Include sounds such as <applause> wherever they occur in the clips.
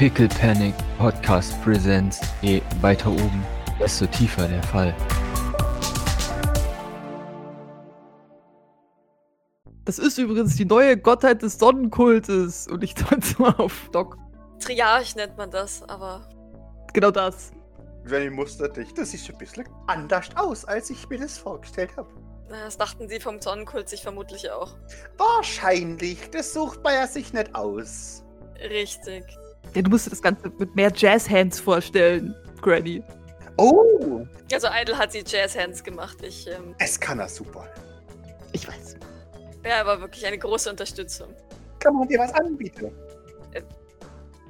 Pickle Panic Podcast Presents. Je weiter oben, desto tiefer der Fall. Das ist übrigens die neue Gottheit des Sonnenkultes. Und ich deute <laughs> mal auf Doc. Triarch nennt man das, aber Genau das. Jenny mustert dich. Das sieht schon ein bisschen anders aus, als ich mir das vorgestellt habe. das dachten sie vom Sonnenkult sich vermutlich auch. Wahrscheinlich. Das sucht man ja sich nicht aus. Richtig. Ja, du musst dir das Ganze mit mehr Jazzhands vorstellen, Granny. Oh, Also Idle hat sie Jazzhands gemacht. Ich ähm, es kann er super. Ich weiß. wäre aber wirklich eine große Unterstützung. Kann man dir was anbieten? Äh.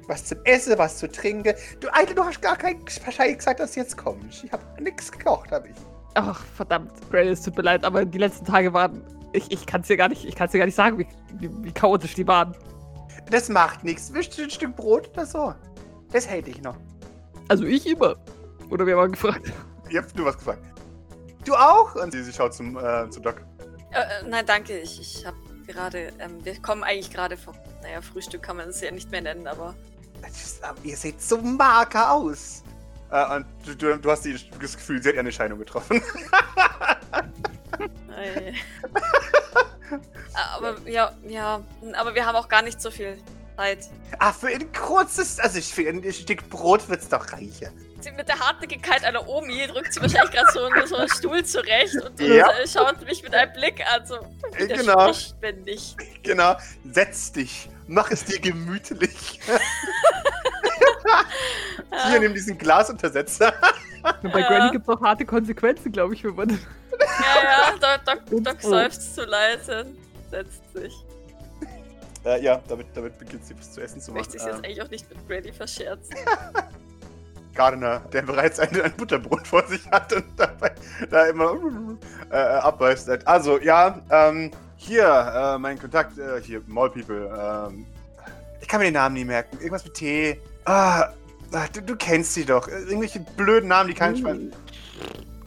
Was zum Essen, was zu trinken. Du, Alter, du hast gar kein wahrscheinlich gesagt, dass du jetzt kommst. Ich habe nichts gekocht, habe ich. Ach, verdammt, Granny, es tut mir leid, aber die letzten Tage waren. Ich, ich kann es dir gar nicht, ich kann's dir gar nicht sagen, wie, wie, wie chaotisch die waren. Das macht nichts. Wischst du ein Stück Brot oder so? Das hätte ich noch. Also ich immer. Oder wir haben gefragt. Habt nur was gefragt. Du auch? Und sie, sie schaut zum, äh, zum Doc. Äh, äh, nein, danke. Ich, ich habe gerade. Ähm, wir kommen eigentlich gerade vom. Naja, Frühstück kann man es ja nicht mehr nennen, aber. Ist, aber ihr seht so mager aus. Äh, und du, du, du hast die, das Gefühl, sie hat eine Scheidung getroffen. Aber ja, ja. Aber wir haben auch gar nicht so viel Zeit. ah, für ein kurzes, also für ein Stück Brot wird's doch reichen. Sie mit der Hartnäckigkeit einer Omi drückt sie wahrscheinlich gerade so, so einen Stuhl zurecht und, Ja. und äh, schaut mich mit einem Blick an. So, Äh, genau. wenn nicht. Genau. Setz dich. Mach es dir gemütlich. <laughs> Hier, nimm diesen Glasuntersetzer. <laughs> Und bei Ja. Granny gibt es auch harte Konsequenzen, glaube ich, wenn man. Ja, ja, <laughs> Doc, Doc, Doc oh. seufzt zu leise, setzt sich. Äh, ja, damit, damit beginnt sie was zu essen zu machen. Möchte ich jetzt Ähm, eigentlich auch nicht mit Grady verscherzen. <laughs> Gardner, der bereits ein, ein Butterbrot vor sich hat und dabei da immer äh, abbeißt. Also, ja, ähm, hier, äh, mein Kontakt, äh, hier, Mall People, ähm, ich kann mir den Namen nie merken. Irgendwas mit T. Ah, ah, du, du kennst sie doch. Irgendwelche blöden Namen, die kein Schwein. Hm.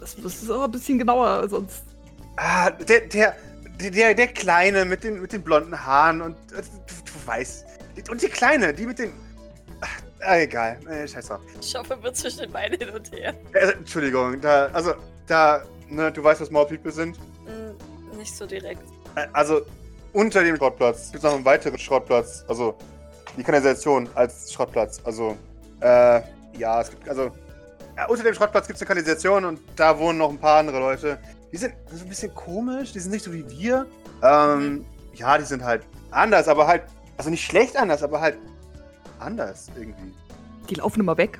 Das, das ist aber ein bisschen genauer, sonst. Ah, der, der, der, der, der Kleine mit den, mit den blonden Haaren und äh, du, du weißt. Und die Kleine, die mit den. Ach, ah, egal. Äh, scheiß drauf. Schaufe wird zwischen den Beinen hin und her. Äh, Entschuldigung, da, also, da, ne, du weißt, was More People sind? Hm, nicht so direkt. Äh, also, unter dem Schrottplatz gibt es noch einen weiteren Schrottplatz. Also, die Kanalisation als Schrottplatz. Also, äh, ja, es gibt, also, ja, unter dem Schrottplatz gibt es eine Kanalisation und da wohnen noch ein paar andere Leute. Die sind so ein bisschen komisch, die sind nicht so wie wir. Ähm, ja, die sind halt anders, aber halt, also nicht schlecht anders, aber halt anders irgendwie. Die laufen immer weg.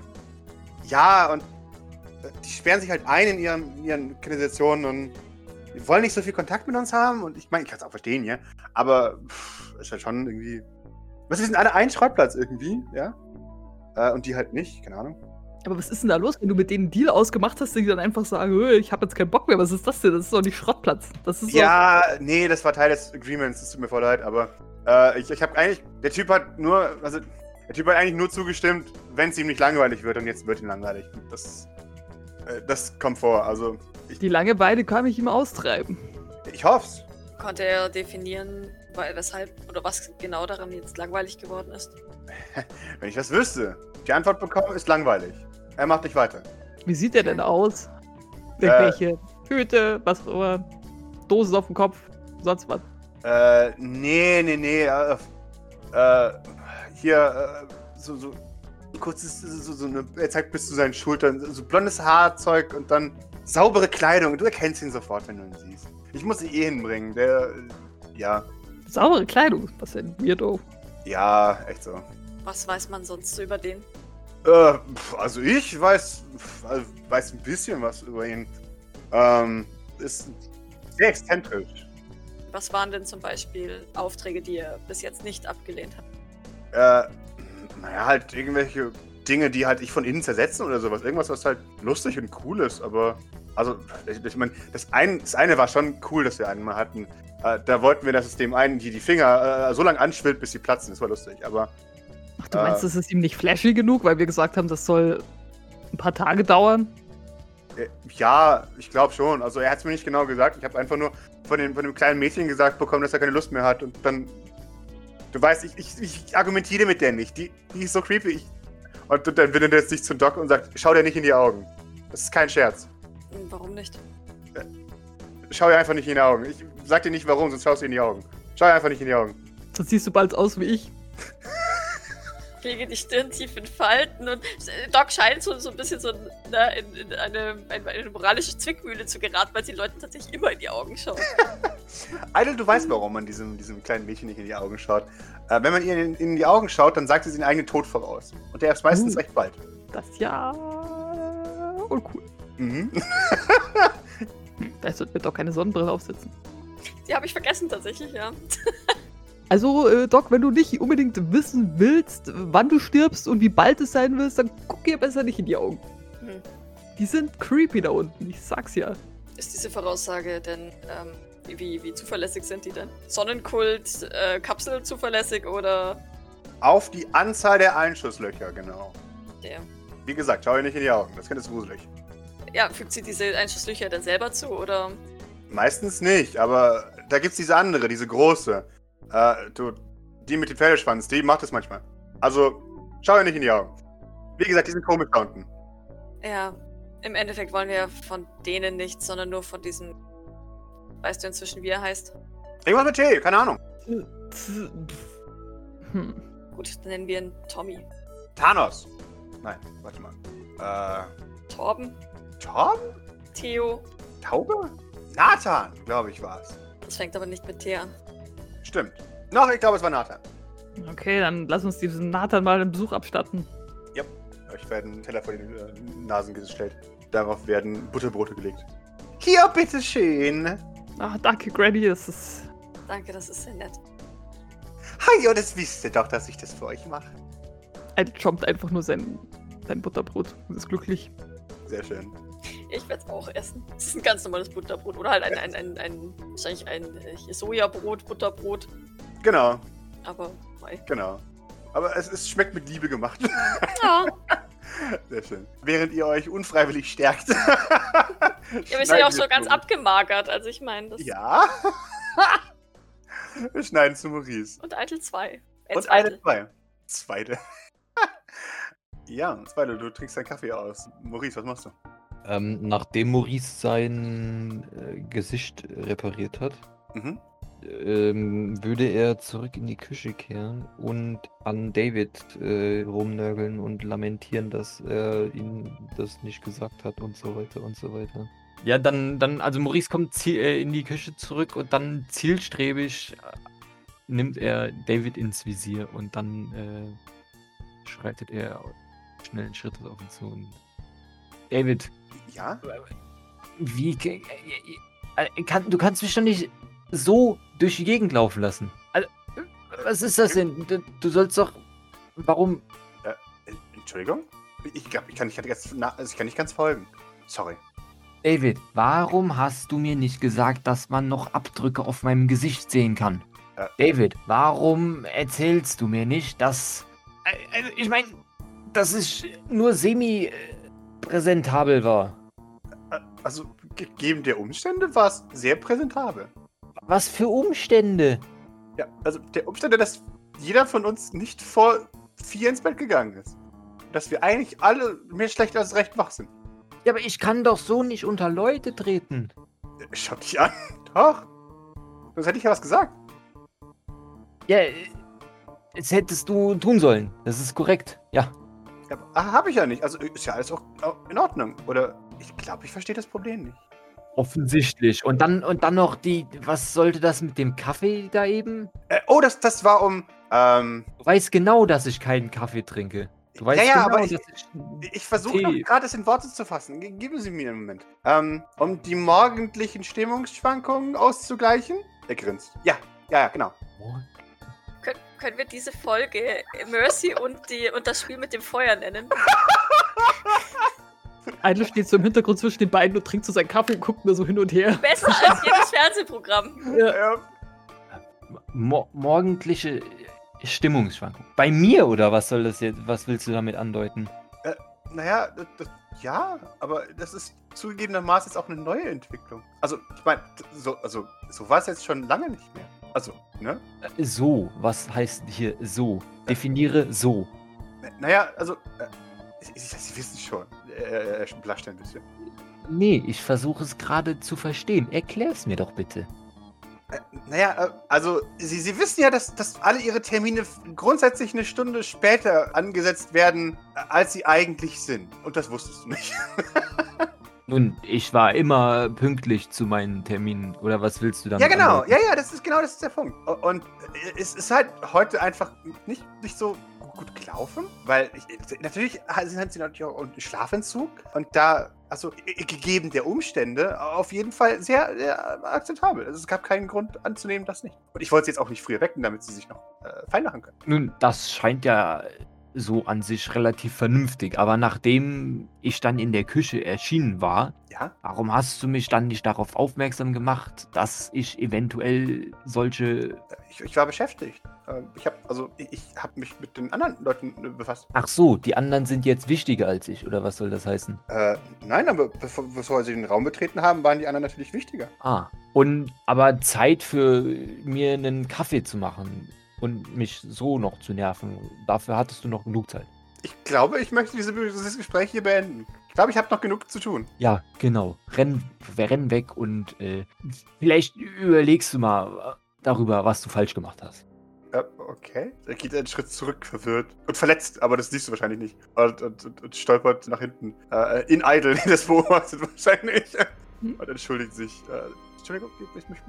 Ja, und äh, die sperren sich halt ein in ihren, in ihren Kanalisationen und die wollen nicht so viel Kontakt mit uns haben. Und ich meine, ich kann es auch verstehen, ja. Aber pff, ist halt schon irgendwie. Was, wir sind alle ein Schrottplatz irgendwie, ja. Äh, und die halt nicht, keine Ahnung. Aber was ist denn da los, wenn du mit denen einen Deal ausgemacht hast, die dann einfach sagen, "Ö, ich habe jetzt keinen Bock mehr, was ist das denn? Das ist doch nicht Schrottplatz. Das ist so. Ja, nee, das war Teil des Agreements, das tut mir voll leid, aber äh, ich, ich habe eigentlich. Der Typ hat nur. Also, der Typ hat eigentlich nur zugestimmt, wenn es ihm nicht langweilig wird und jetzt wird ihm langweilig. Das, äh, das kommt vor, also. Ich, Die Langeweile kann ich ihm austreiben. ich hoff's. Konnte er definieren, weil, weshalb oder was genau daran jetzt langweilig geworden ist? <laughs> Wenn ich das wüsste. Die Antwort bekommen ist langweilig. Er macht nicht weiter. Wie sieht der denn aus? Irgendwelche Hüte, was auch immer, Dosen auf dem Kopf, sonst was. Äh, nee, nee, nee. Äh, äh, hier, äh, so, so kurzes, so, so eine, er zeigt bis zu seinen Schultern, so blondes Haarzeug und dann saubere Kleidung. Du erkennst ihn sofort, wenn du ihn siehst. Ich muss ihn eh hinbringen. Der, äh, ja, Saubere Kleidung, was denn? Weirdo. ja, echt so. Was weiß man sonst so über den? Äh, also ich weiß, also weiß ein bisschen was über ihn. Ähm, ist sehr exzentrisch. Was waren denn zum Beispiel Aufträge, die er bis jetzt nicht abgelehnt hat? Äh, naja, halt irgendwelche Dinge, die halt ich von innen zersetzen oder sowas. Irgendwas, was halt lustig und cool ist, aber. Also, ich, ich meine, das, ein, das eine war schon cool, dass wir einen mal hatten. Äh, da wollten wir, dass es dem einen die, die Finger äh, so lange anschwillt, bis sie platzen. Das war lustig, aber. Ach, du Äh. meinst, das ist ihm nicht flashy genug, weil wir gesagt haben, das soll ein paar Tage dauern? Äh, ja, ich glaube schon. Also, er hat es mir nicht genau gesagt. Ich habe einfach nur von dem, von dem kleinen Mädchen gesagt bekommen, dass er keine Lust mehr hat. Und dann. Du weißt, ich, ich, ich argumentiere mit der nicht. Die, die ist so creepy. Ich, Und dann wendet er sich zum Doc und sagt, schau dir nicht in die Augen. Das ist kein Scherz. Warum nicht? Schau dir einfach nicht in die Augen. Ich sag dir nicht warum, sonst schaust du in die Augen. Schau einfach nicht in die Augen. Dann siehst du bald aus wie ich. Lege die Stirn tief in Falten und äh, Doc scheint so, so ein bisschen so ne, in, in eine, eine, eine moralische Zwickmühle zu geraten, weil sie den Leuten tatsächlich immer in die Augen schaut. <laughs> Idle, du weißt, warum man diesem, diesem kleinen Mädchen nicht in die Augen schaut. Äh, wenn man ihr in, in die Augen schaut, dann sagt sie den eigenen Tod voraus. Und der ist meistens Uh. recht bald. Das ist ja uncool. Mhm. <laughs> Vielleicht sollten wir doch keine Sonnenbrille aufsetzen. Die habe ich vergessen tatsächlich, ja. Also, äh, Doc, wenn du nicht unbedingt wissen willst, wann du stirbst und wie bald es sein willst, dann guck dir besser nicht in die Augen. Hm. Die sind creepy da unten, ich sag's ja. Ist diese Voraussage denn, ähm, wie, wie zuverlässig sind die denn? Sonnenkult, äh, Kapsel zuverlässig oder Auf die Anzahl der Einschusslöcher, genau. der? Wie gesagt, schau ihr nicht in die Augen. Das Kind ist gruselig. Ja, fügt sie diese Einschusslöcher dann selber zu oder? Meistens nicht, aber da gibt's diese andere, diese große. Äh, du, die mit dem Pferdeschwanz, die macht es manchmal. Also, schau ihr nicht in die Augen. Wie gesagt, die sind komisch da unten. Ja, im Endeffekt wollen wir von denen nichts, sondern nur von diesem. Weißt du inzwischen, wie er heißt? Irgendwas mit T, keine Ahnung. Hm. Gut, dann nennen wir ihn Tommy. Thanos. Nein, warte mal. Äh, Torben? Tom? Theo? Taube? Nathan, glaube ich, war's. Das fängt aber nicht mit T an. Stimmt. Noch, ich glaube, es war Nathan. Okay, dann lass uns diesen Nathan mal einen Besuch abstatten. Euch werden Teller vor den äh, Nasen gestellt. Darauf werden Butterbrote gelegt. Hier, bitteschön. Ach, danke, Granny, das ist. Danke, das ist sehr nett. Hi, und das wisst ihr doch, dass ich das für euch mache. Er chompt einfach nur sein, sein Butterbrot und ist glücklich. Sehr schön. Ich werde es auch essen. Es ist ein ganz normales Butterbrot. Oder halt ein, ein, ein, ein wahrscheinlich ein äh, Sojabrot, Butterbrot. Genau, Aber, mei. genau. Aber es, es schmeckt mit Liebe gemacht. Ja, <laughs> Sehr schön. Während ihr euch unfreiwillig stärkt. <laughs> ja wir sind ja auch so ganz abgemagert. Also ich meine, das. Ja. <laughs> wir schneiden zu Maurice. Und Eitel 2. Äh, Und eine zwei. Zweite. ja, zweite, du trinkst deinen Kaffee aus. Maurice, was machst du? Ähm, nachdem Maurice sein äh, Gesicht repariert hat, Mhm. ähm, würde er zurück in die Küche kehren und an David äh, rumnörgeln und lamentieren, dass er ihm das nicht gesagt hat und so weiter und so weiter. Ja, dann, dann also Maurice kommt äh, in die Küche zurück und dann zielstrebig äh, nimmt er David ins Visier und dann äh, schreitet er schnellen Schrittes auf ihn zu und David, Ja? wie ge- äh, äh, kann, du kannst mich doch nicht so durch die Gegend laufen lassen. Also, was ist das denn? Du, sollst doch. Warum? Äh, Entschuldigung? Ich glaube, ich kann nicht ganz, also ich kann nicht ganz folgen. Sorry. David, warum hast du mir nicht gesagt, dass man noch Abdrücke auf meinem Gesicht sehen kann? Äh. David, warum erzählst du mir nicht, dass. Äh, Also, ich meine, dass es nur semi-präsentabel war. Äh, Also, gegeben der Umstände war es sehr präsentabel. Was für Umstände? Ja, also der Umstände, dass jeder von uns nicht vor vier ins Bett gegangen ist. Dass wir eigentlich alle mehr schlecht als recht wach sind. Ja, aber ich kann doch so nicht unter Leute treten. Äh, Schau dich an. <laughs> Doch. Sonst hätte ich ja was gesagt. Ja, äh, das hättest du tun sollen. Das ist korrekt. Ja. Ja, aber habe ich ja nicht. Also ist ja alles auch in Ordnung. Oder ich glaube, ich verstehe das Problem nicht. Offensichtlich. Und dann, und dann noch die. Was sollte das mit dem Kaffee da eben? Äh, oh, das, das war um. Ähm, Du weißt genau, dass ich keinen Kaffee trinke. Du weißt ja, ja, genau, aber ich, dass ich. ich versuche gerade es in Worte zu fassen. Ge- Geben Sie mir einen Moment. Ähm, um die morgendlichen Stimmungsschwankungen auszugleichen. Er grinst. Ja, ja, ja, genau. Können, können wir diese Folge Mercy und, die, und das Spiel mit dem Feuer nennen? Idle steht so im Hintergrund zwischen den beiden und trinkt so seinen Kaffee und guckt mir so hin und her. Besser als jedes Fernsehprogramm. Ja. Ähm, Mo morgendliche Stimmungsschwankung. Bei mir oder was soll das jetzt? Was willst du damit andeuten? naja, das, das, ja, aber das ist zugegebenermaßen jetzt auch eine neue Entwicklung. Also, ich meine, so, also, so war es jetzt schon lange nicht mehr. Also, ne? Äh, So, was heißt hier so? Definiere so. Naja, also, äh, Sie, wissen schon. Er, er blascht ein bisschen. Nee, ich versuche es gerade zu verstehen. Erklär's mir doch bitte. Äh, naja, äh, also, Sie, Sie wissen ja, dass, dass alle Ihre Termine grundsätzlich eine Stunde später angesetzt werden, äh, als sie eigentlich sind. Und das wusstest du nicht. <laughs> Nun, ich war immer pünktlich zu meinen Terminen. Oder was willst du damit Ja, genau. andeuten? Ja, ja, das ist genau das ist der Punkt. Und es ist halt heute einfach nicht, nicht so gut gelaufen, weil ich, natürlich sind sie natürlich auch unter Schlafentzug und da, also gegeben der Umstände, auf jeden Fall sehr, sehr akzeptabel. Also es gab keinen Grund anzunehmen, das nicht. Und ich wollte sie jetzt auch nicht früher wecken, damit sie sich noch äh, fein machen können. Nun, das scheint ja so an sich relativ vernünftig. Aber nachdem ich dann in der Küche erschienen war, Ja? warum hast du mich dann nicht darauf aufmerksam gemacht, dass ich eventuell solche. Ich, ich war beschäftigt. Ähm, Ich habe also ich, ich habe mich mit den anderen Leuten äh, befasst. Ach so, die anderen sind jetzt wichtiger als ich, oder was soll das heißen? Äh, nein, aber bevor, bevor sie den Raum betreten haben, waren die anderen natürlich wichtiger. Ah. Und aber Zeit für mir einen Kaffee zu machen und mich so noch zu nerven, dafür hattest du noch genug Zeit. Ich glaube, ich möchte diese, dieses Gespräch hier beenden. Ich glaube, ich habe noch genug zu tun. Ja, genau. Renn, renn weg und äh, vielleicht überlegst du mal äh, darüber, was du falsch gemacht hast. Äh, okay. Er geht einen Schritt zurück, verwirrt. Und verletzt, aber das siehst du wahrscheinlich nicht. Und, und, und, und stolpert nach hinten. Äh, in Idle, die <laughs> das beobachtet wahrscheinlich. Hm. Und entschuldigt sich. Entschuldigung, ich möchte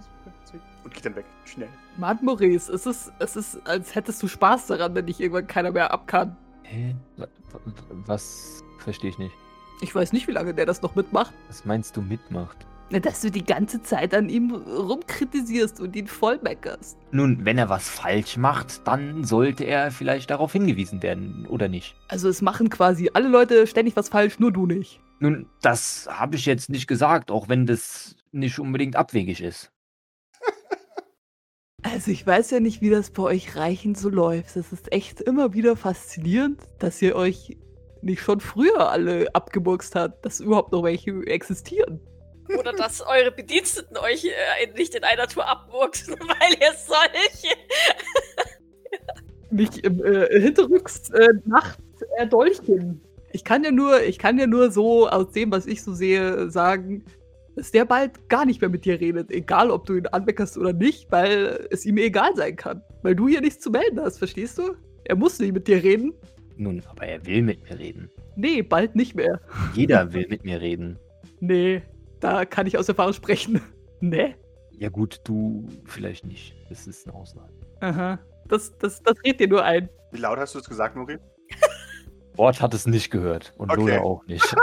Und geht dann weg. Schnell. Mann, Maurice, es ist, es ist, als hättest du Spaß daran, wenn dich irgendwann keiner mehr ab kann. Hä? Wa- wa- Was verstehe ich nicht? Ich weiß nicht, wie lange der das noch mitmacht. Was meinst du mitmacht? Na, Dass du die ganze Zeit an ihm rumkritisierst und ihn vollmeckerst. Nun, wenn er was falsch macht, dann sollte er vielleicht darauf hingewiesen werden, oder nicht? Also es machen quasi alle Leute ständig was falsch, nur du nicht. Nun, das habe ich jetzt nicht gesagt, auch wenn das nicht unbedingt abwegig ist. Also ich weiß ja nicht, wie das bei euch Reichen so läuft. Es ist echt immer wieder faszinierend, dass ihr euch nicht schon früher alle abgemurkst habt, dass überhaupt noch welche existieren. Oder dass eure Bediensteten euch äh, nicht in einer Tour abmurksen, <laughs> weil ihr solche. Nicht im äh, Hinterrücks äh, Nacht Dolchchen. Ich kann ja nur, ich kann ja nur so aus dem, was ich so sehe, sagen, dass der bald gar nicht mehr mit dir redet, egal ob du ihn anmeckerst oder nicht, weil es ihm egal sein kann. Weil du hier nichts zu melden hast, verstehst du? Er muss nicht mit dir reden. Nun, aber er will mit mir reden. Nee, bald nicht mehr. Jeder will mit mir reden. <laughs> Nee, da kann ich aus Erfahrung sprechen. <laughs> nee. Ja gut, du vielleicht nicht. Das ist eine Ausnahme. Aha. Das, das, das redet dir nur ein. Wie laut hast du es gesagt, Nuri? <laughs> Ort hat es nicht gehört und Okay. Lola auch nicht.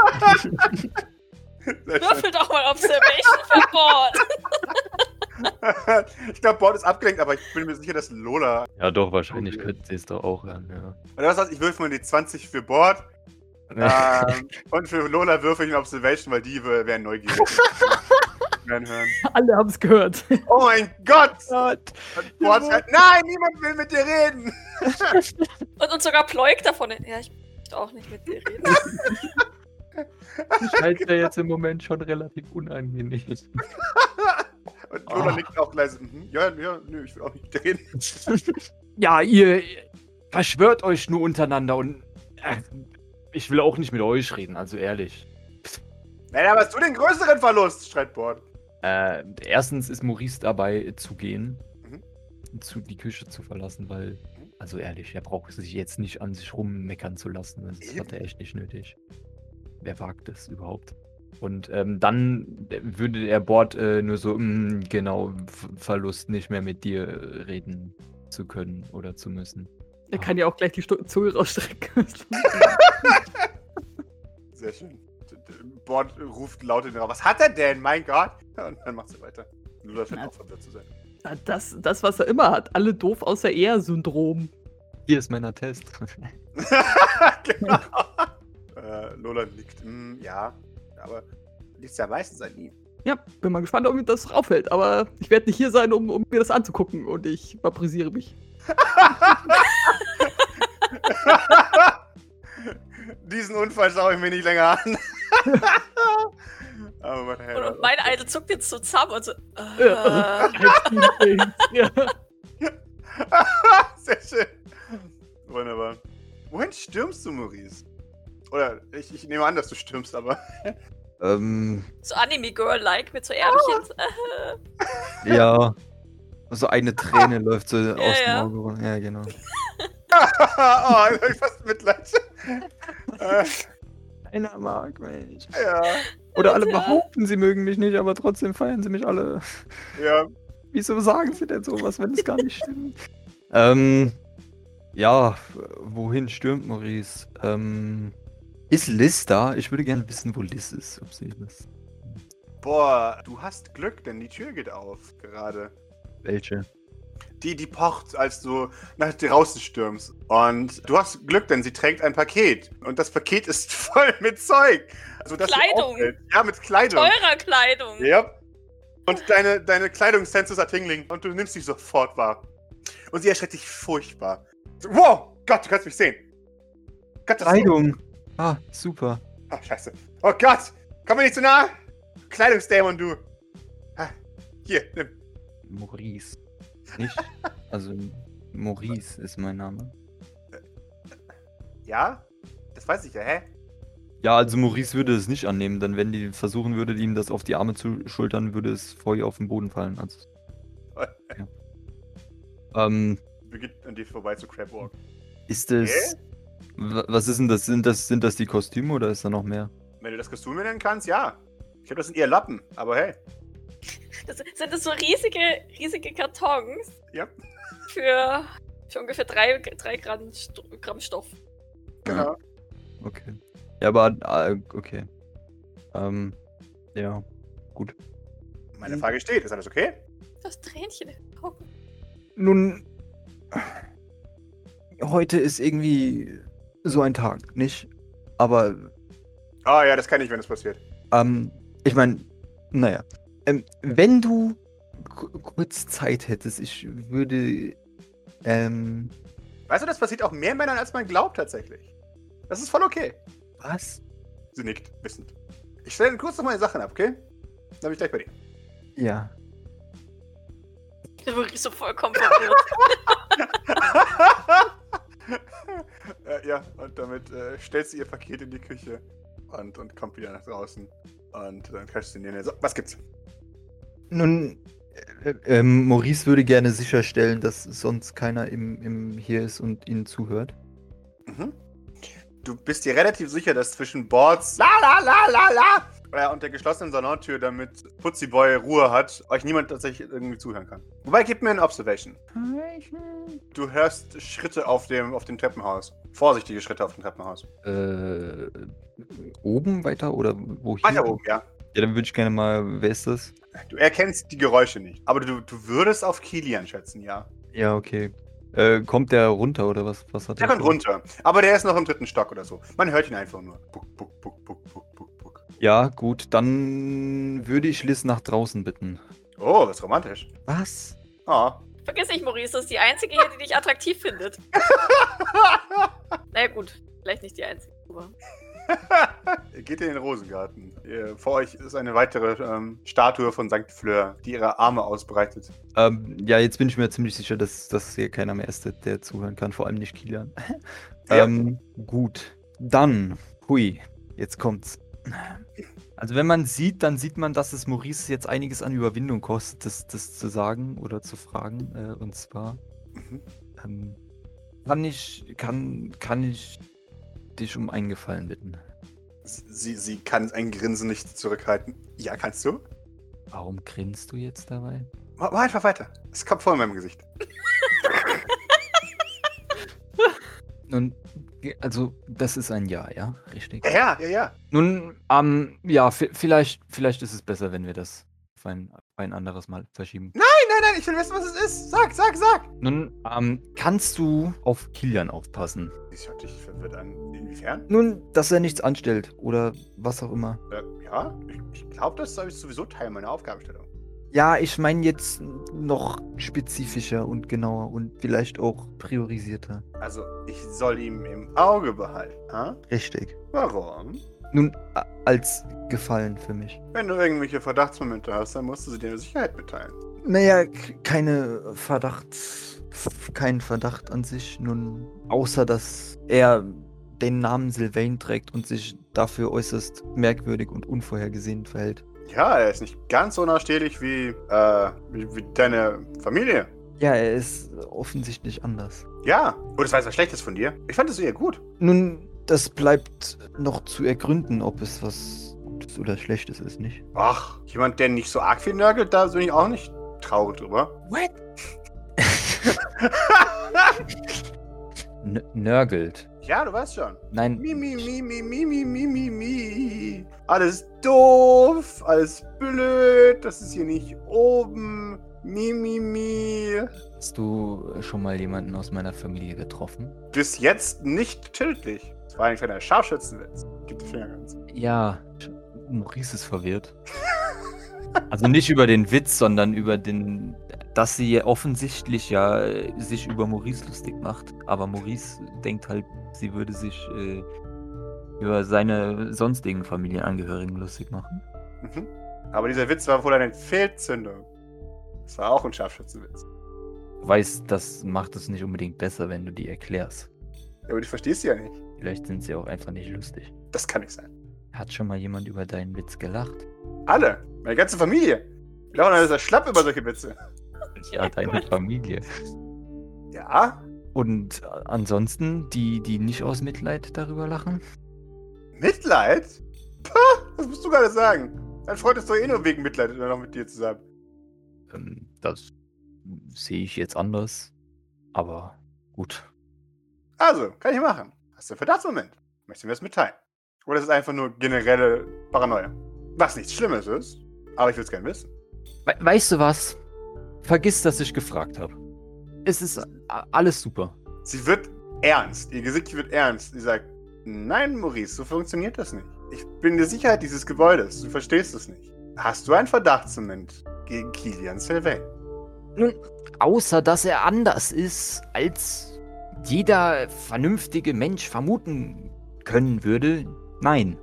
Würfel doch mal Observation für Bord. <laughs> ich glaube, Bord ist abgelenkt, aber ich bin mir sicher, dass Lola. ja doch, wahrscheinlich Okay. könnten sie es doch auch hören, Oder was heißt, ich würfel mal die 20 für Bord. ja. ähm, und für Lola würfel ich eine Observation, weil die wären neugierig. <laughs> werden hören. Alle haben es gehört. Oh mein Gott! Gott. Bord schreit, nein, niemand will mit dir reden! Und, und sogar Pleuk davon. Ja, ich möchte auch nicht mit dir reden. <laughs> Ich halte ja jetzt im Moment schon relativ unangenehm. <laughs> Und Lola Oh. nickt auch leise. Mhm. Ja, ja, nö, ich will auch nicht mit dir reden. <laughs> ja, ihr verschwört euch nur untereinander und äh, ich will auch nicht mit euch reden, also ehrlich. Nein, aber hast du den größeren Verlust, schreit Bord. Äh, erstens ist Maurice dabei zu gehen, Mhm. zu, die Küche zu verlassen, weil, also ehrlich, er braucht sich jetzt nicht an sich rummeckern zu lassen. Das Eben. hat er echt nicht nötig. Wer wagt es überhaupt? Und ähm, dann würde der Bord äh, nur so, "Mm, genau, F Verlust, nicht mehr mit dir äh, reden zu können oder zu müssen. Er kann ja auch gleich die Stu- Zunge rausstrecken. <laughs> Sehr schön. Bord ruft laut in den Raum. Was hat er denn? Mein Gott! Und dann macht sie weiter. Lola scheint Na. auch verwirrt zu sein. Das, das, was er immer hat. Alle doof außer er-Syndrom. Hier ist mein Attest. <laughs> genau. Lola nickt. Mm, ja, aber liegt ja meistens an ihm. Ja, bin mal gespannt, ob ihm das auffällt. Aber ich werde nicht hier sein, um, um mir das anzugucken. Und ich vaporisiere mich. <laughs> Diesen Unfall schaue ich mir nicht länger an. <laughs> aber mein Herr. Und, und mein Idol zuckt jetzt so zusammen und so. Ja. Äh, ja. <laughs> Sehr schön. Wunderbar. Wohin stürmst du, Maurice? Oder ich, ich nehme an, dass du stürmst, aber. <laughs> Ähm, So Anime-Girl-like mit so Ärmchen. <laughs> ja. So eine Träne <laughs> läuft so aus dem ja. Auge. Ja, genau. oh, jetzt hab ich fast Mitleid. Keiner mag mich. ja, Oder alle behaupten, sie mögen mich nicht, aber trotzdem feiern sie mich alle. ja. Wieso sagen sie denn sowas, wenn es gar nicht stimmt? ähm, ja, wohin stürmt Maurice? Ähm, ist Liz da? Ich würde gerne wissen, wo Liz ist. Ob sie das. Boah, du hast Glück, denn die Tür geht auf gerade. Welche? Die, die pocht, als du nach draußen stürmst. Und du hast Glück, denn sie trägt ein Paket. Und das Paket ist <laughs> voll mit Zeug. Also, dass sie Kleidung. Ja, mit Kleidung. Teurer Kleidung. Ja. Und deine, deine Kleidungssensus hat Tingling und du nimmst sie sofort wahr. Und sie erschreckt dich furchtbar. Wow, Gott, du kannst mich sehen. Gott, ist Kleidung. Ah, super. Ah, scheiße. Oh Gott, komm mir nicht zu nah. Kleidungsdämon, du. Ah, hier, nimm. Maurice. Nicht? Also, Maurice ist mein Name. Ja? Das weiß ich ja, hä? Ja, also Maurice würde es nicht annehmen, denn wenn die versuchen würde, ihm das auf die Arme zu schultern, würde es vor ihr auf den Boden fallen. Also, <laughs> ja. Ähm, Beginnt an dir vorbei zu Crabwalk. ist es. Wa- Was ist denn das? Sind das, sind das die Kostüme oder ist da noch mehr? Wenn du das Kostüm nennen kannst, ja. Ich glaube, das sind eher Lappen, aber hey. Das, sind das so riesige, riesige Kartons Ja, für, für ungefähr drei, drei Gramm, Gramm Stoff. genau. Okay. Ja, aber. äh, Okay. Ähm. Ja. Gut. Meine Frage steht, ist alles okay? Du hast Tränchen in den Augen. Nun. Heute ist irgendwie so ein Tag, nicht? Aber Ah ja, das kann ich, wenn das passiert. Ähm, ich meine, naja. Ähm, wenn du ku- kurz Zeit hättest, ich würde. Ähm. Weißt du, das passiert auch mehr Männern, als man glaubt tatsächlich. Das ist voll okay. Was? Sie nickt, wissend. Ich stelle kurz noch meine Sachen ab, okay? Dann bin ich gleich bei dir. Ja. Ich bin wirklich so vollkommen verwirrt. <laughs> <laughs> <laughs> äh, ja, und damit äh, stellt sie ihr Paket in die Küche und, und kommt wieder nach draußen. Und dann crasht sie in die So, was gibt's? Nun, äh, ähm, Maurice würde gerne sicherstellen, dass sonst keiner im, im hier ist und ihnen zuhört. Mhm. Du bist dir relativ sicher, dass zwischen Boards la la la la la äh, und der geschlossenen Salontür, damit Putzi Boy Ruhe hat, euch niemand tatsächlich irgendwie zuhören kann. Wobei, gib mir eine Observation. Du hörst Schritte auf dem, auf dem Treppenhaus. Vorsichtige Schritte auf dem Treppenhaus. Äh, oben weiter oder wo hier? Weiter oben, ja. Ja, dann würde ich gerne mal. Wer ist das? Du erkennst die Geräusche nicht. Aber du, du würdest auf Kilian schätzen, ja. Ja, okay. Äh, kommt der runter oder was? Was hat Der kommt runter. Aber der ist noch im dritten Stock oder so. Man hört ihn einfach nur. Buck, buck, buck, buck, buck, buck. Ja, gut, dann würde ich Liz nach draußen bitten. Oh, das ist romantisch. Was? Oh. Vergiss nicht, Maurice, das ist die einzige hier, die dich attraktiv findet. <laughs> Naja, gut. Vielleicht nicht die einzige. Aber Ihr <laughs> geht in den Rosengarten. Vor euch ist eine weitere ähm, Statue von St. Fleur, die ihre Arme ausbreitet. Ähm, ja, jetzt bin ich mir ziemlich sicher, dass, dass hier keiner mehr ist, der, der zuhören kann, vor allem nicht Kilian. <laughs> Ja. ähm, gut. Dann, hui, jetzt kommt's. Also wenn man sieht, dann sieht man, dass es Maurice jetzt einiges an Überwindung kostet, das, das zu sagen oder zu fragen. Äh, und zwar, Mhm. ähm, kann ich, kann, kann ich dich um einen Gefallen bitten? Sie, sie kann ein Grinsen nicht zurückhalten. Ja, kannst du? Warum grinst du jetzt dabei? Mach, einfach weiter. Es kommt vor in meinem Gesicht. <laughs> Nun, also das ist ein Ja, ja, richtig. Ja, ja, ja. Nun, ähm, ja, vi- vielleicht, vielleicht ist es besser, wenn wir das auf ein, auf ein anderes Mal verschieben. Nein, nein, nein, ich will wissen, was es ist. Sag, sag, sag. Nun, ähm, kannst du auf Kilian aufpassen? Sie schaut dich verwirrt an. Inwiefern? Nun, dass er nichts anstellt oder was auch immer. Äh, ja, ich, ich glaube, das ist sowieso Teil meiner Aufgabenstellung. Ja, ich meine jetzt noch spezifischer und genauer und vielleicht auch priorisierter. Also, ich soll ihn im Auge behalten. Ha? Richtig. Warum? Nun, als Gefallen für mich. Wenn du irgendwelche Verdachtsmomente hast, dann musst du sie dir in Sicherheit mitteilen. Naja, keine Verdachts... keinen Verdacht an sich, nun außer dass er den Namen Sylvain trägt und sich dafür äußerst merkwürdig und unvorhergesehen verhält. Ja, er ist nicht ganz so unausstehlich wie, äh, wie, wie deine Familie. Ja, er ist offensichtlich anders. Ja. Und es war jetzt was Schlechtes von dir. Ich fand es eher gut. Nun, das bleibt noch zu ergründen, ob es was Gutes oder Schlechtes ist, nicht? Ach, jemand, der nicht so arg viel nörgelt, da bin ich auch nicht traurig drüber. What? <laughs> N nörgelt. ja, du weißt schon. Nein, Mi, mi, mi, mi, mi, mi, mi, mi, mi. Alles doof, alles blöd, das ist hier nicht oben. Mi, mi, mi. hast du schon mal jemanden aus meiner Familie getroffen? Bis jetzt nicht tödlich. Das war ein kleiner Scharfschützenwitz. Gib die Finger ganz. Ja, Maurice ist verwirrt. Also nicht über den Witz, sondern über den, dass sie offensichtlich ja äh, sich über Maurice lustig macht. Aber Maurice denkt halt, sie würde sich äh, über seine sonstigen Familienangehörigen lustig machen. Mhm. Aber dieser Witz war wohl eine Fehlzündung. Das war auch ein Scharfschützenwitz. Du weißt, das macht es nicht unbedingt besser, wenn du die erklärst. Ja, aber du verstehst sie ja nicht. Vielleicht sind sie auch einfach nicht lustig. Das kann nicht sein. Hat schon mal jemand über deinen Witz gelacht? Alle. Meine ganze Familie. Wir laufen alles schlapp über solche Witze. <laughs> Ja, deine Familie. Ja? Und ansonsten, die, die nicht aus Mitleid darüber lachen? Mitleid? Pah, was musst du gerade sagen? Dein Freund ist doch eh nur wegen Mitleid immer noch mit dir zusammen. Ähm, das sehe ich jetzt anders. Aber gut. Also, kann ich machen. Hast du einen Verdachtsmoment? Möchtest du mir das mitteilen? Oder ist es einfach nur generelle Paranoia? Was nichts Schlimmes ist, aber ich will es gerne wissen. We weißt du was? Vergiss, dass ich gefragt habe. Es ist alles super. Sie wird ernst. Ihr Gesicht wird ernst. Sie sagt, nein, Maurice, so funktioniert das nicht. Ich bin dir Sicherheit dieses Gebäudes. Du verstehst es nicht. Hast du einen Verdachtsmoment gegen Kilian Sylvain? Nun, außer dass er anders ist, als jeder vernünftige Mensch vermuten können würde, nein.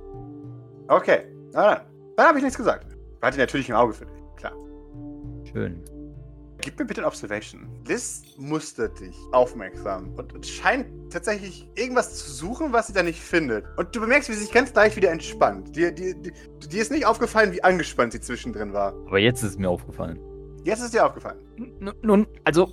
Okay, na dann. Dann habe ich nichts gesagt. Hatte natürlich im Auge für dich. Klar. Schön. Gib mir bitte ein Observation. Liz mustert dich aufmerksam und, scheint tatsächlich irgendwas zu suchen, was sie da nicht findet. Und du bemerkst, wie sie sich ganz leicht wieder entspannt. Dir, dir, dir, dir ist nicht aufgefallen, wie angespannt sie zwischendrin war. Aber jetzt ist es mir aufgefallen. Jetzt ist dir aufgefallen. N nun, also,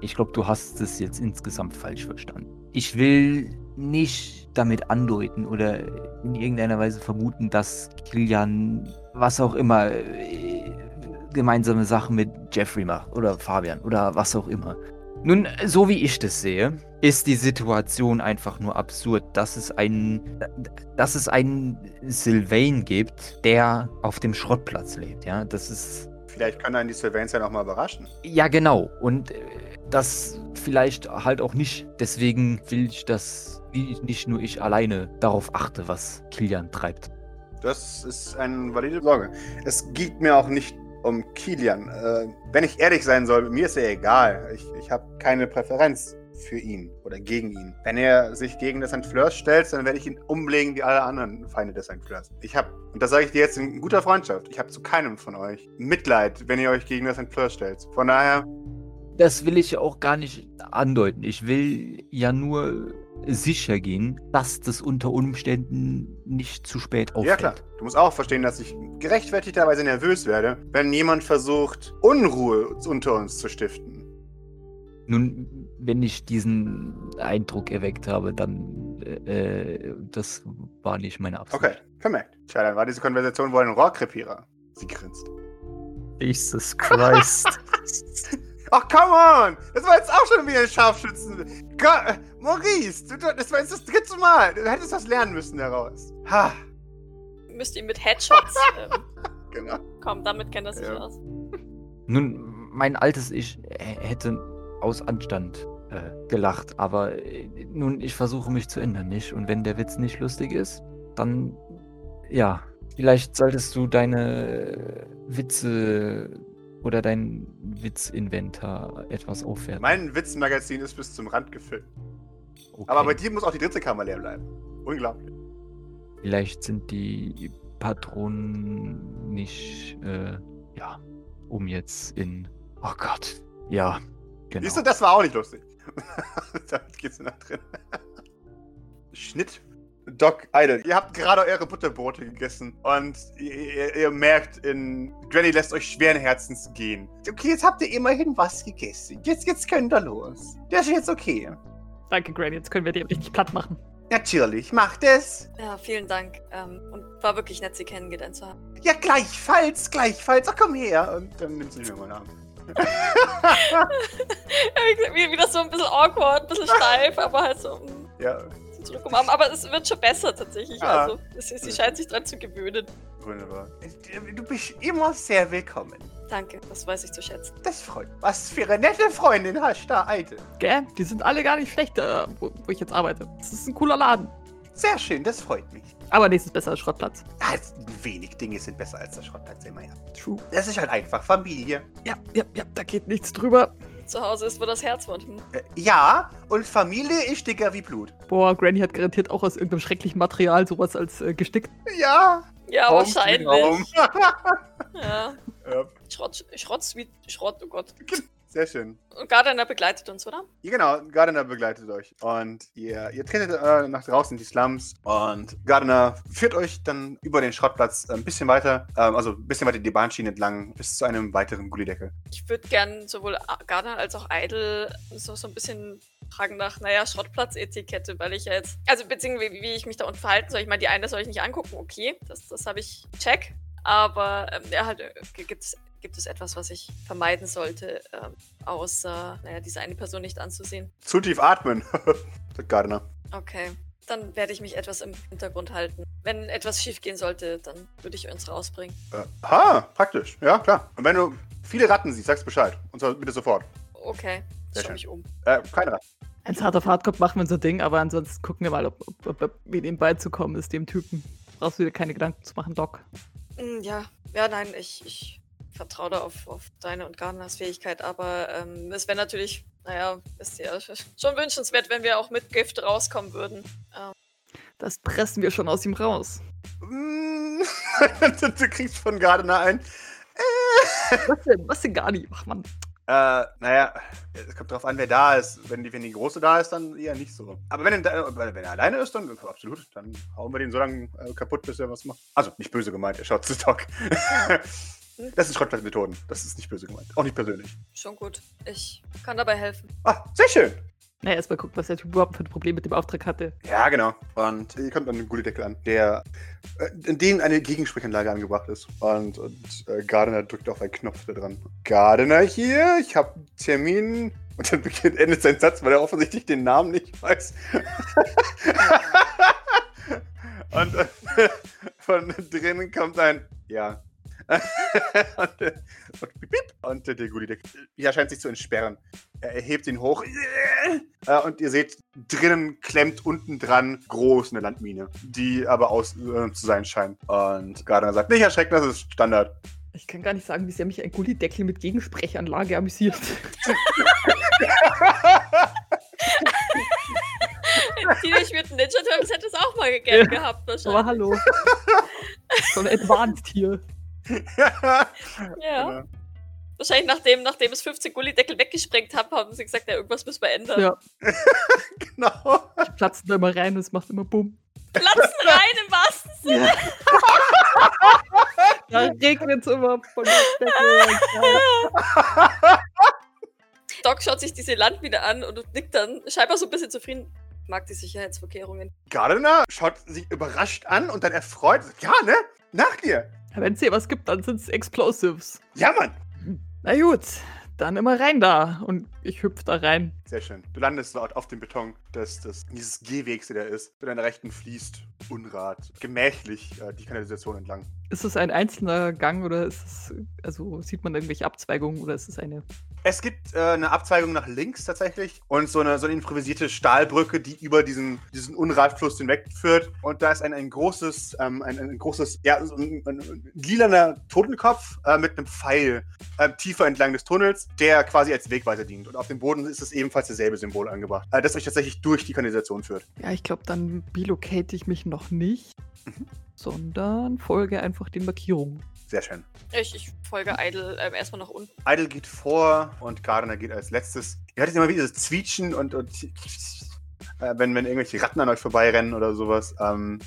ich glaube, du hast es jetzt insgesamt falsch verstanden. Ich will nicht damit andeuten oder in irgendeiner Weise vermuten, dass Kilian, was auch immer, gemeinsame Sachen mit Jeffrey macht oder Fabian oder was auch immer. Nun, so wie ich das sehe, ist die Situation einfach nur absurd, dass es einen, dass es einen Sylvain gibt, der auf dem Schrottplatz lebt. Ja, das ist Vielleicht kann einen die Sylvains ja nochmal überraschen. ja, genau. Und äh, das vielleicht halt auch nicht. Deswegen will ich, dass ni- nicht nur ich alleine darauf achte, was Kilian treibt. Das ist eine valide Sorge. Es geht mir auch nicht um Kilian. Äh, wenn ich ehrlich sein soll, mir ist er egal. Ich, ich habe keine Präferenz für ihn oder gegen ihn. Wenn er sich gegen das St. Fleurs stellt, dann werde ich ihn umlegen wie alle anderen Feinde des St. Fleurs. Ich habe, und das sage ich dir jetzt in guter Freundschaft, ich habe zu keinem von euch Mitleid, wenn ihr euch gegen das St. Fleurs stellt. Von daher, Das will ich auch gar nicht andeuten. Ich will ja nur sicher gehen, dass das unter Umständen nicht zu spät ja auffällt. klar, du musst auch verstehen, dass ich gerechtfertigterweise nervös werde, wenn jemand versucht, Unruhe unter uns zu stiften. Nun, wenn ich diesen Eindruck erweckt habe, dann äh, äh, das war nicht meine Absicht. Okay, vermerkt. Tja, dann war diese Konversation wohl ein Rohrkrepierer. Sie grinst. Jesus Christ. <laughs> Ach, come on! Das war jetzt auch schon wieder ein Scharfschützen. Gott, Maurice, du, das war jetzt das dritte Mal. Du hättest was lernen müssen daraus. Ha, Müsst ihr mit Headshots <laughs> ähm, genau. kommen, damit kennt er sich Ja. aus. Nun, mein altes Ich äh, hätte aus Anstand äh, gelacht, aber äh, nun, ich versuche mich zu ändern, nicht? Und wenn der Witz nicht lustig ist, dann ja, vielleicht solltest du deine äh, Witze oder dein Witzinventar etwas aufwerten. Mein Witzmagazin ist bis zum Rand gefüllt. Okay. Aber bei dir muss auch die dritte Kammer leer bleiben. Unglaublich. Vielleicht sind die Patronen nicht, äh, ja, um jetzt in. Oh Gott. Ja. Genau. Siehst du, das war auch nicht lustig. <laughs> Damit geht's nach drin. <laughs> Schnitt. Doc Idle, ihr habt gerade eure Butterbrote gegessen und ihr, ihr, ihr merkt, in Granny lässt euch schweren Herzens gehen. Okay, jetzt habt ihr immerhin was gegessen. Jetzt, jetzt könnt ihr los. Das ist jetzt okay. Danke, Granny. Jetzt können wir den richtig platt machen. Natürlich, macht es. Ja, vielen Dank. Ähm, und war wirklich nett, Sie kennengelernt zu haben. Ja, gleichfalls, gleichfalls. Ach, komm her. Und dann nimmt sie mir mal Namen. <laughs> wie, wie das so ein bisschen awkward, ein bisschen steif, aber halt so mm, Ja, so zurückgekommen. Aber es wird schon besser tatsächlich. Ja. Also, sie, sie scheint sich dran zu gewöhnen. wunderbar. Du bist immer sehr willkommen. Danke, das weiß ich zu schätzen. Das freut mich. Was für eine nette Freundin hast du da, Eitel. Gell? Die sind alle gar nicht schlecht, äh, wo, wo ich jetzt arbeite. Das ist ein cooler Laden. Sehr schön, das freut mich. Aber nächstes besser als Schrottplatz. Ah, es- wenig Dinge sind besser als der Schrottplatz immer, ja. True. Das ist halt einfach Familie. Ja, ja, ja, da geht nichts drüber. Zu Hause ist, wo das Herz wohnt. Hm. Äh, ja, und Familie ist dicker wie Blut. Boah, Granny hat garantiert auch aus irgendeinem schrecklichen Material sowas als äh, gestickt. Ja. Ja, Raum wahrscheinlich. Raum. Ja. <laughs> ja, Schrott, Schrott, Sweet, Schrott, oh Gott. <laughs> sehr schön. Und Gardner begleitet uns, oder? Ja, genau, Gardner begleitet euch. Und ihr, ihr tretet äh, nach draußen in die Slums. Und Gardner führt euch dann über den Schrottplatz ein bisschen weiter, ähm, also ein bisschen weiter die Bahnschiene entlang, bis zu einem weiteren Gullideckel. Ich würde gern sowohl Gardner als auch Idle so, so ein bisschen fragen nach, naja, Schrottplatz-Etikette, weil ich ja jetzt, also beziehungsweise wie, wie ich mich da unten verhalten soll. Ich meine, die eine soll ich nicht angucken, okay, das, das habe ich check. Aber ähm, ja, halt, äh, gibt es gibt es etwas, was ich vermeiden sollte, ähm, außer, naja, diese eine Person nicht anzusehen? Zu tief atmen, <laughs> sagt Gardner. Okay. Dann werde ich mich etwas im Hintergrund halten. Wenn etwas schief gehen sollte, dann würde ich uns rausbringen. Äh, ha, praktisch. Ja, klar. Und wenn du viele Ratten siehst, sagst Bescheid. Und zwar bitte sofort. Okay, Sehr schau schön. mich um. Äh, keine Ratten. Ein Hard auf Hardcore machen wir unser Ding, aber ansonsten gucken wir mal, ob, ob, ob, ob wir dem beizukommen ist, dem Typen. Brauchst du dir keine Gedanken zu machen, Doc. Mm, Ja, ja, nein, ich, ich vertraue da auf, auf deine und Gardners Fähigkeit, aber ähm, es wäre natürlich, naja, ist ja schon wünschenswert, wenn wir auch mit Gift rauskommen würden. Ähm, Das pressen wir schon aus ihm raus. Mm, <laughs> du kriegst von Gardner ein. Was denn? Was denn gar nicht? Ach man. Äh, naja, es kommt drauf an, wer da ist. Wenn die, wenn die Große da ist, dann eher nicht so. Aber wenn er, da- wenn er alleine ist, dann absolut. Dann hauen wir den so lange äh, kaputt, bis er was macht. Also, nicht böse gemeint, er schaut zu Doc. <laughs> das sind Schrottplatzmethoden. Das ist nicht böse gemeint. Auch nicht persönlich. schon gut. Ich kann dabei helfen. Ah, sehr schön. Naja, erstmal gucken, was der Typ überhaupt für ein Problem mit dem Auftrag hatte. Ja, genau. Und ihr kommt an den Gullideckel an, der, äh, in dem eine Gegensprechanlage angebracht ist. Und, und äh, Gardner drückt auf einen Knopf da dran. Gardner hier, ich habe einen Termin. Und dann beginnt, endet sein Satz, weil er offensichtlich den Namen nicht weiß. <laughs> und äh, <laughs> von drinnen kommt ein Ja. <laughs> und, äh, und, und der Gullideckel ja, scheint sich zu entsperren. Er hebt ihn hoch. Äh, und ihr seht, drinnen klemmt unten dran groß eine Landmine, die aber aus äh, zu sein scheint. Und Gardner sagt, nicht erschrecken, das ist Standard. Ich kann gar nicht sagen, wie sehr mich ein Gullideckel mit Gegensprechanlage amüsiert. <laughs> Teenage Mutant Ninja Turtles hätte es auch mal gern Ja. gehabt, Aber wahrscheinlich. hallo. Schon advanced hier. <laughs> Ja. Genau. Wahrscheinlich nachdem, nachdem es 15 Gullideckel weggesprengt haben, haben sie gesagt, ja, irgendwas müssen wir ändern. Ja. <laughs> genau. Die platzen da immer rein und es macht immer Bumm. Platzen rein im wahrsten Sinne. <laughs> Da regnet es immer von der Decke. Doc schaut sich diese Landmine an und nickt dann scheinbar so ein bisschen zufrieden. Mag die Sicherheitsvorkehrungen. Gardner schaut sich überrascht an und dann erfreut. Ja, ne? Nach dir. Wenn es hier was gibt, dann sind es Explosives. Ja, Mann. Na gut, dann immer rein da. Und ich hüpf da rein. Sehr schön. Du landest dort auf dem Beton des, des, dieses Gehwegs, der da ist. Zu deiner Rechten fließt Unrat gemächlich äh, die Kanalisation entlang. Ist es ein einzelner Gang oder ist es, also sieht man irgendwelche Abzweigungen oder ist es eine. Es gibt äh, eine Abzweigung nach links tatsächlich und so eine, so eine improvisierte Stahlbrücke, die über diesen, diesen Unratfluss hinwegführt. Und da ist ein, ein großes, ähm, ein, ein großes, ja, so ein, ein lilaner Totenkopf äh, mit einem Pfeil äh, tiefer entlang des Tunnels, der quasi als Wegweiser dient. Und auf dem Boden ist es ebenfalls dasselbe Symbol angebracht, äh, das euch tatsächlich durch die Kanalisation führt. Ja, ich glaube, dann bilocate ich mich noch nicht, Mhm. sondern folge einfach den Markierungen. Sehr schön. Ich, ich folge Idle ähm, erstmal nach unten. Idle geht vor und Gardner geht als letztes. Ihr hört jetzt immer wieder das Quietschen und, und äh, wenn, wenn irgendwelche Ratten an euch vorbeirennen oder sowas. Ähm,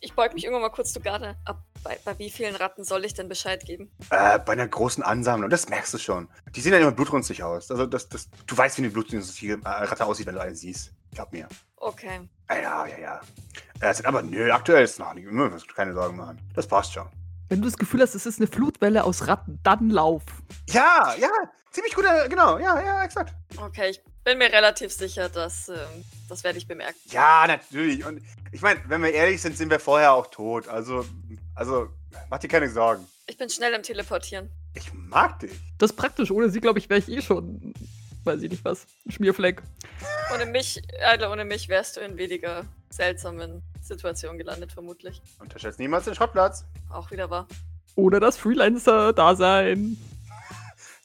Ich beug mich irgendwann mal kurz zu Garde. Ab, bei, bei wie vielen Ratten soll ich denn Bescheid geben? äh, bei einer großen Ansammlung, das merkst du schon. Die sehen ja immer blutrünstig aus. Also das, das, du weißt, wie eine blutrünstige äh, Ratte aussieht, wenn du eine siehst. Glaub mir. Okay. Ja, ja, ja. Äh, sind aber nö, aktuell ist noch nicht. Du musst keine Sorgen machen. Das passt schon. Wenn du das Gefühl hast, es ist eine Flutwelle aus Ratten, dann lauf. Ja, ja. Ziemlich gut, äh, genau. Ja, ja, exakt. Okay, ich bin mir relativ sicher, dass ähm, das werde ich bemerken. Ja, natürlich. Und ich meine, wenn wir ehrlich sind, sind wir vorher auch tot. Also, also, mach dir keine Sorgen. Ich bin schnell im Teleportieren. Ich mag dich. Das ist praktisch. Ohne sie, glaube ich, wäre ich eh schon, weiß ich nicht was, ein Schmierfleck. Ohne mich, Idle, ohne mich wärst du in weniger seltsamen Situationen gelandet, vermutlich. Unterschätzt niemals den Schrottplatz. Auch wieder wahr. Oder das Freelancer-Dasein.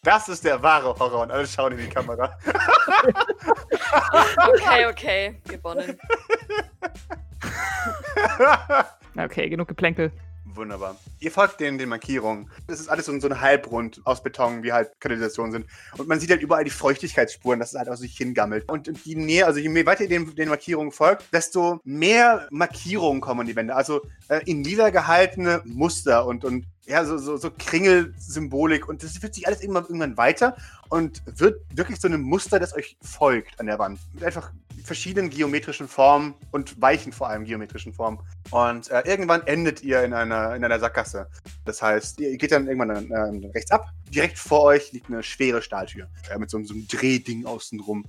Das ist der wahre Horror und alle schauen in die Kamera. <laughs> Okay, okay, gewonnen. <laughs> Okay, genug Geplänkel. Wunderbar. Ihr folgt den, den Markierungen. Das ist alles so, so ein Halbrund aus Beton, wie halt Kanalisationen sind. Und man sieht halt überall die Feuchtigkeitsspuren, dass es halt aus sich hingammelt. Und je näher, also je mehr weiter ihr den, den Markierungen folgt, desto mehr Markierungen kommen an die Wände. Also äh, in lila gehaltene Muster und, und ja, so, so, so Kringelsymbolik. Und das wird sich alles irgendwann, irgendwann weiter und wird wirklich so ein Muster, das euch folgt an der Wand. Mit einfach verschiedenen geometrischen Formen und weichen vor allem geometrischen Formen. Und äh, irgendwann endet ihr in einer, in einer Sackgasse. Das heißt, ihr geht dann irgendwann äh, rechts ab. Direkt vor euch liegt eine schwere Stahltür äh, mit so, so einem Drehding außen rum,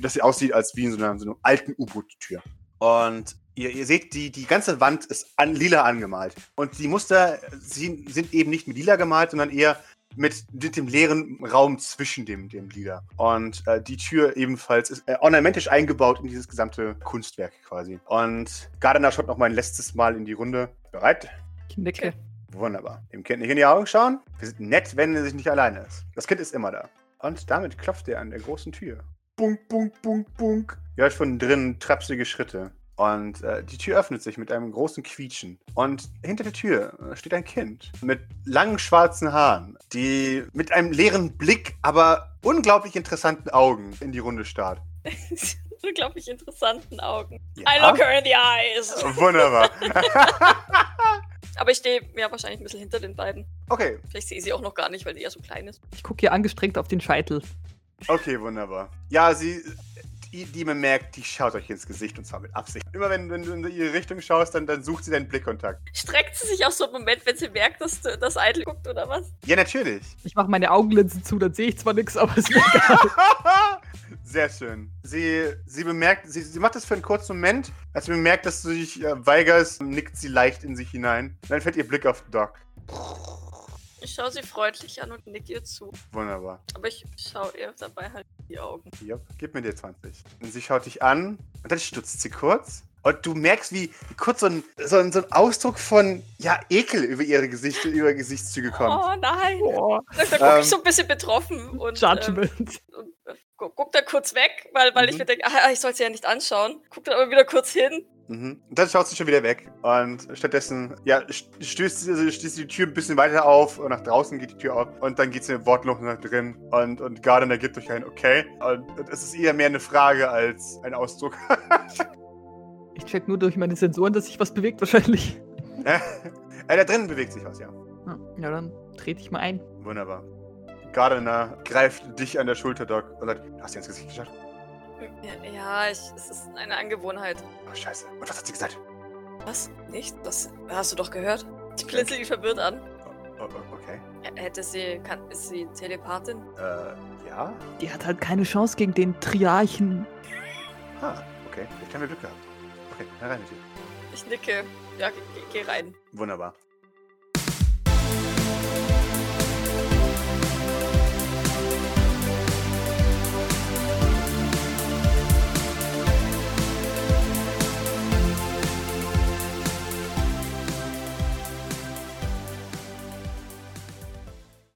das aussieht als wie in so einer, so einer alten U-Boot-Tür. Und ihr, ihr seht, die, die ganze Wand ist an, lila angemalt. Und die Muster sie, sind eben nicht mit lila gemalt, sondern eher mit, mit dem leeren Raum zwischen dem, dem Lila. Und äh, die Tür ebenfalls ist äh, ornamentisch eingebaut in dieses gesamte Kunstwerk quasi. Und Gardner schaut noch mal ein letztes Mal in die Runde. Bereit? Ich nicke. Wunderbar. Dem Kind nicht in die Augen schauen. Wir sind nett, wenn er sich nicht alleine ist. Das Kind ist immer da. Und damit klopft er an der großen Tür. Bunk, bunk, bunk, bunk. Ihr hört von drinnen trapsige Schritte. Und äh, die Tür öffnet sich mit einem großen Quietschen. Und hinter der Tür äh, steht ein Kind mit langen schwarzen Haaren, die mit einem leeren Blick, aber unglaublich interessanten Augen in die Runde starrt. <laughs> Unglaublich interessanten Augen. Ja? I look her in the eyes. <laughs> Wunderbar. <laughs> Aber ich stehe ja wahrscheinlich ein bisschen hinter den beiden. okay, Vielleicht sehe ich sie auch noch gar nicht, weil die ja so klein ist. Ich gucke hier angestrengt auf den Scheitel. okay, wunderbar. Ja, sie, die, die bemerkt, die schaut euch ins Gesicht und zwar mit Absicht. Immer wenn, wenn du in ihre Richtung schaust, dann, dann sucht sie deinen Blickkontakt. Streckt sie sich auch so einen Moment, wenn sie merkt, dass du das Idle guckt oder was? Ja, natürlich. Ich mache meine Augenlinsen zu, dann sehe ich zwar nichts, aber ist mir egal. <laughs> Sehr schön. Sie, sie bemerkt, sie, sie macht das für einen kurzen Moment. Als sie bemerkt, dass du dich äh, weigerst, nickt sie leicht in sich hinein. Dann fällt ihr Blick auf Doc. Ich schaue sie freundlich an und nick ihr zu. Wunderbar. Aber ich schaue ihr dabei halt in die Augen. Yep. Gib mir dir 20. Und sie schaut dich an und dann stutzt sie kurz. Und du merkst, wie kurz so ein, so ein, so ein Ausdruck von ja, Ekel über ihre Gesicht, über Gesichtszüge kommt. Oh nein! Boah, Da, da gucke Ähm, ich so ein bisschen betroffen und, ähm, Judgment. und äh, gu- guck da kurz weg, weil, weil ich Mhm. mir denke, ah, ich soll sie ja nicht anschauen. Guck dann aber wieder kurz hin. Mhm. Und dann schaut sie schon wieder weg. Und stattdessen, ja, st- stößt also stößt die Tür ein bisschen weiter auf und nach draußen geht die Tür auf. Und dann geht sie wortlos nach drin. Und, und Gardner gibt euch ein Okay. Und es ist eher mehr eine Frage als ein Ausdruck. <laughs> Ich check nur durch meine Sensoren, dass sich was bewegt wahrscheinlich. äh, da drinnen bewegt sich was, ja. Hm, Ja, dann trete ich mal ein. Wunderbar. Gardner greift dich an der Schulter, Doc, und sagt, hast du ins Gesicht geschaut? Ja, ich, es ist eine Angewohnheit. Oh, scheiße. Und was hat sie gesagt? Was? Nicht? Das hast du doch gehört. Ich blinzel ihn verwirrt an. Oh, oh, okay. Ä- Hätte sie, kann, ist sie Telepathin? Äh, ja? Die hat halt keine Chance gegen den Triarchen. Ah, okay. Vielleicht haben wir Glück gehabt. Okay, na rein mit dir. Ich nicke. Ja, geh, geh- geh rein. Wunderbar.